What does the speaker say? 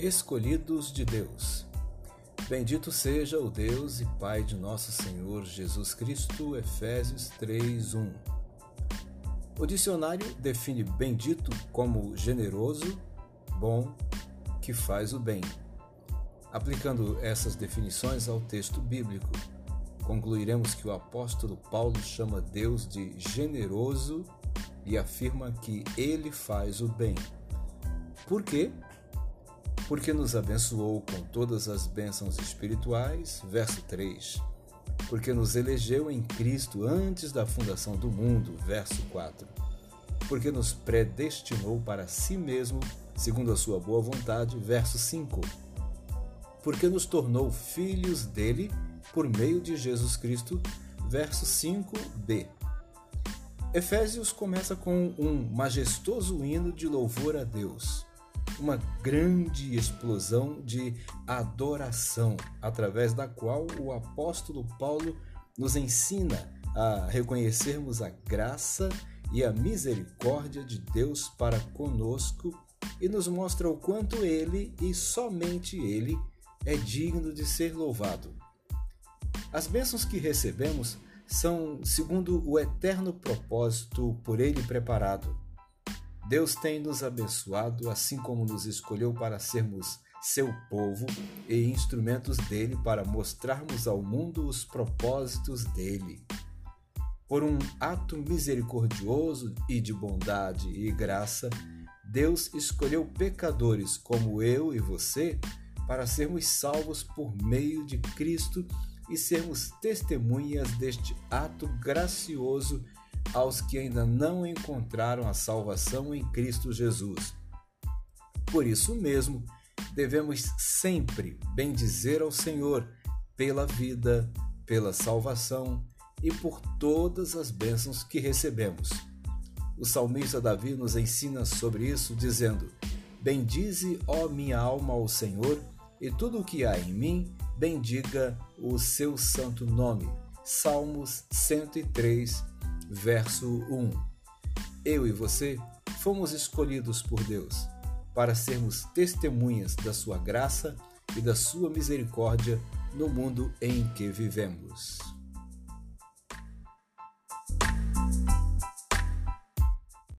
Escolhidos de Deus. Bendito seja o Deus e Pai de nosso Senhor Jesus Cristo. Efésios 3:1. O dicionário define bendito como generoso, bom, que faz o bem. Aplicando essas definições ao texto bíblico, concluiremos que o apóstolo Paulo chama Deus de generoso e afirma que ele faz o bem. Por quê? Porque nos abençoou com todas as bênçãos espirituais, verso 3. Porque nos elegeu em Cristo antes da fundação do mundo, verso 4. Porque nos predestinou para si mesmo, segundo a sua boa vontade, verso 5. Porque nos tornou filhos dele por meio de Jesus Cristo, verso 5b. Efésios começa com um majestoso hino de louvor a Deus, uma grande explosão de adoração, através da qual o apóstolo Paulo nos ensina a reconhecermos a graça e a misericórdia de Deus para conosco e nos mostra o quanto ele e somente ele é digno de ser louvado. As bênçãos que recebemos são segundo o eterno propósito por Ele preparado. Deus tem nos abençoado, assim como nos escolheu para sermos seu povo e instrumentos dele para mostrarmos ao mundo os propósitos dele. Por um ato misericordioso e de bondade e graça, Deus escolheu pecadores como eu e você para sermos salvos por meio de Cristo e sermos testemunhas deste ato gracioso aos que ainda não encontraram a salvação em Cristo Jesus. Por isso mesmo, devemos sempre bendizer ao Senhor pela vida, pela salvação e por todas as bênçãos que recebemos. O salmista Davi nos ensina sobre isso, dizendo: Bendize, ó minha alma, ao Senhor, e tudo o que há em mim, bendiga o seu santo nome. Salmos 103, verso 1. Eu e você fomos escolhidos por Deus para sermos testemunhas da sua graça e da sua misericórdia no mundo em que vivemos.